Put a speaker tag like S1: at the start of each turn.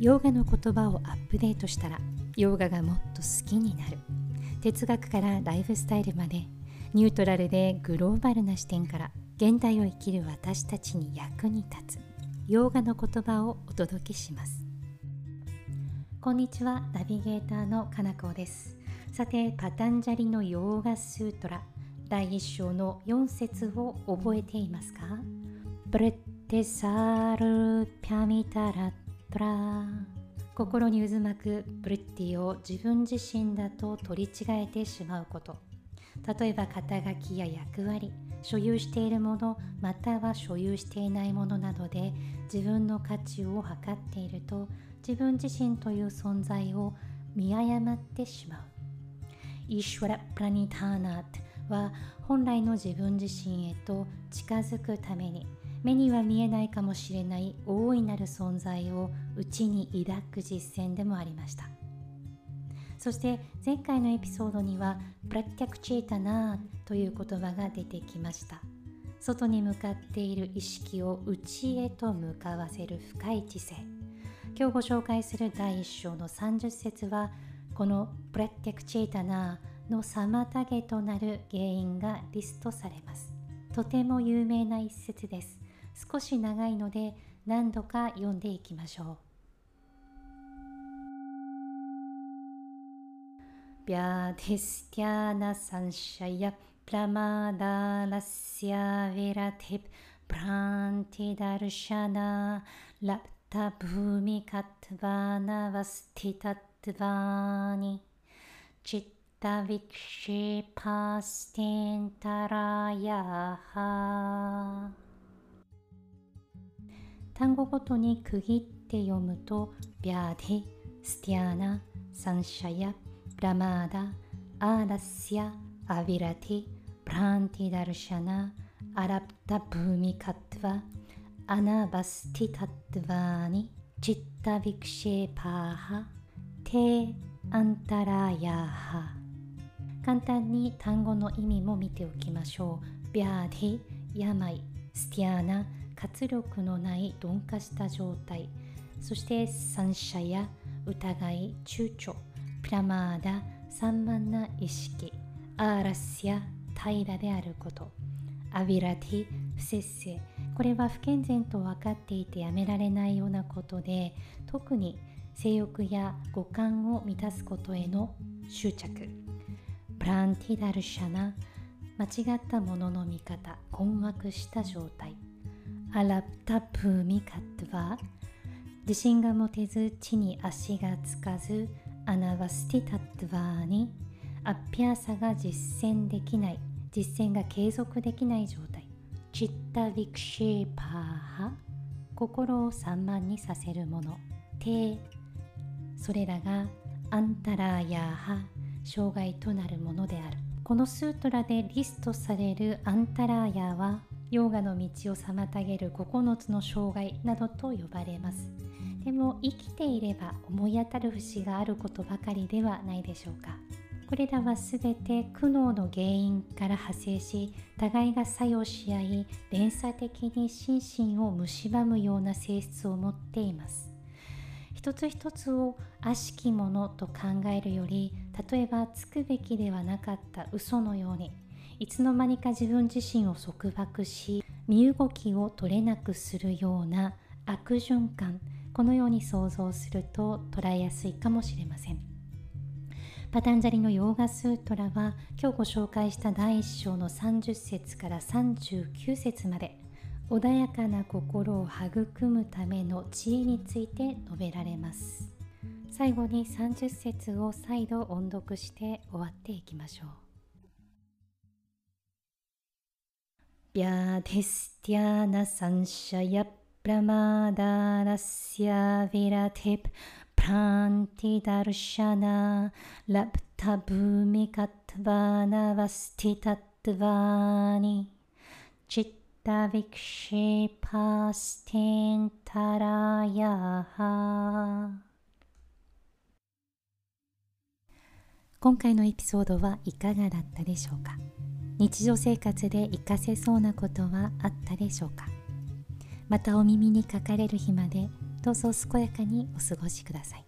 S1: ヨガの言葉をアップデートしたらヨガがもっと好きになる。哲学からライフスタイルまでニュートラルでグローバルな視点から現代を生きる私たちに役に立つ。ヨガの言葉をお届けします。こんにちはナビゲーターのかなこです。さてパタンジャリのヨーガスートラ第1章の4節を覚えていますか？ブレッテサールピャミタラットラ心に渦巻くブリッティを自分自身だと取り違えてしまうこと。例えば肩書きや役割所有しているものまたは所有していないものなどで自分の価値を測っていると自分自身という存在を見誤ってしまう。イシュラ・プラニターナーは本来の自分自身へと近づくために目には見えないかもしれない大いなる存在を内に抱く実践でもありました。そして前回のエピソードにはプラッティクチェータナーという言葉が出てきました。外に向かっている意識を内へと向かわせる深い知性。今日ご紹介する第1章の30節はこのप्रत्यक् चेतनाの妨げとなる原因がリストされます。とても有名な一節です。少し長いので何度か読んでいきましょう。व्याधिस्त्यानसंशयप्रमादालस्याविरतिभ्रान्तिदर्शना लब्धभूमिकत्वानवस्थितत्वानि चित्तविक्षेपास्तेऽन्तरायाः単語ごとに区切って読むとव्याधि、स्त्यान、संशय、प्रमाद、आलस्य、अविरति、भ्रान्तिदर्शन、अलब्धभूमिकत्व、अनवस्थितत्वानि、चित्तविक्षेपाः、ते अन्तरायाः簡単に単語の意味も見ておきましょう。व्याधि、病、स्त्यान、活力のない鈍化した状態そしてसंशय疑い躊躇प्रमाद散漫な意識アーラスや平らであることアビラティ不節制これは不健全と分かっていてやめられないようなことで特に性欲や五感を満たすことへの執着プランティダルシャナ間違ったものの見方困惑した状態。アラプタプミカットは自信が持てず地に足がつかずアナバスティタットワーにアッピアサが実践できない実践が継続できない状態。チッタヴィクシェーパーハ心を散漫にさせるもの。テそれらがアンタラーヤーハ障害となるものである。このスートラでリストされるアンタラーヤはヨガの道を妨げる9つの障害などと呼ばれます。でも生きていれば思い当たる節があることばかりではないでしょうか。これらは全て苦悩の原因から派生し互いが作用し合い連鎖的に心身を蝕むような性質を持っています。一つ一つを悪しきものと考えるより例えばつくべきではなかった嘘のようにいつの間にか自分自身を束縛し身動きを取れなくするような悪循環このように想像すると捉えやすいかもしれません。パタンジャリのヨーガスートラは今日ご紹介した第1章の30節から39節まで穏やかな心を育むための知恵について述べられます。最後に30節を再度音読して終わっていきましょう。व्याधिस्त्यान संशयप्रमादारस्य विरथिप् भ्रान्तिदर्शना लब्धभूमिकत्वानवस्थितत्वानि चित्तविक्षेपास्थेन्तरायाः 今回のエピソードはいかがだったでしょうか 日常生活で活かせそうなことはあったでしょうか？またお耳にかかれる日までどうぞ健やかにお過ごしください。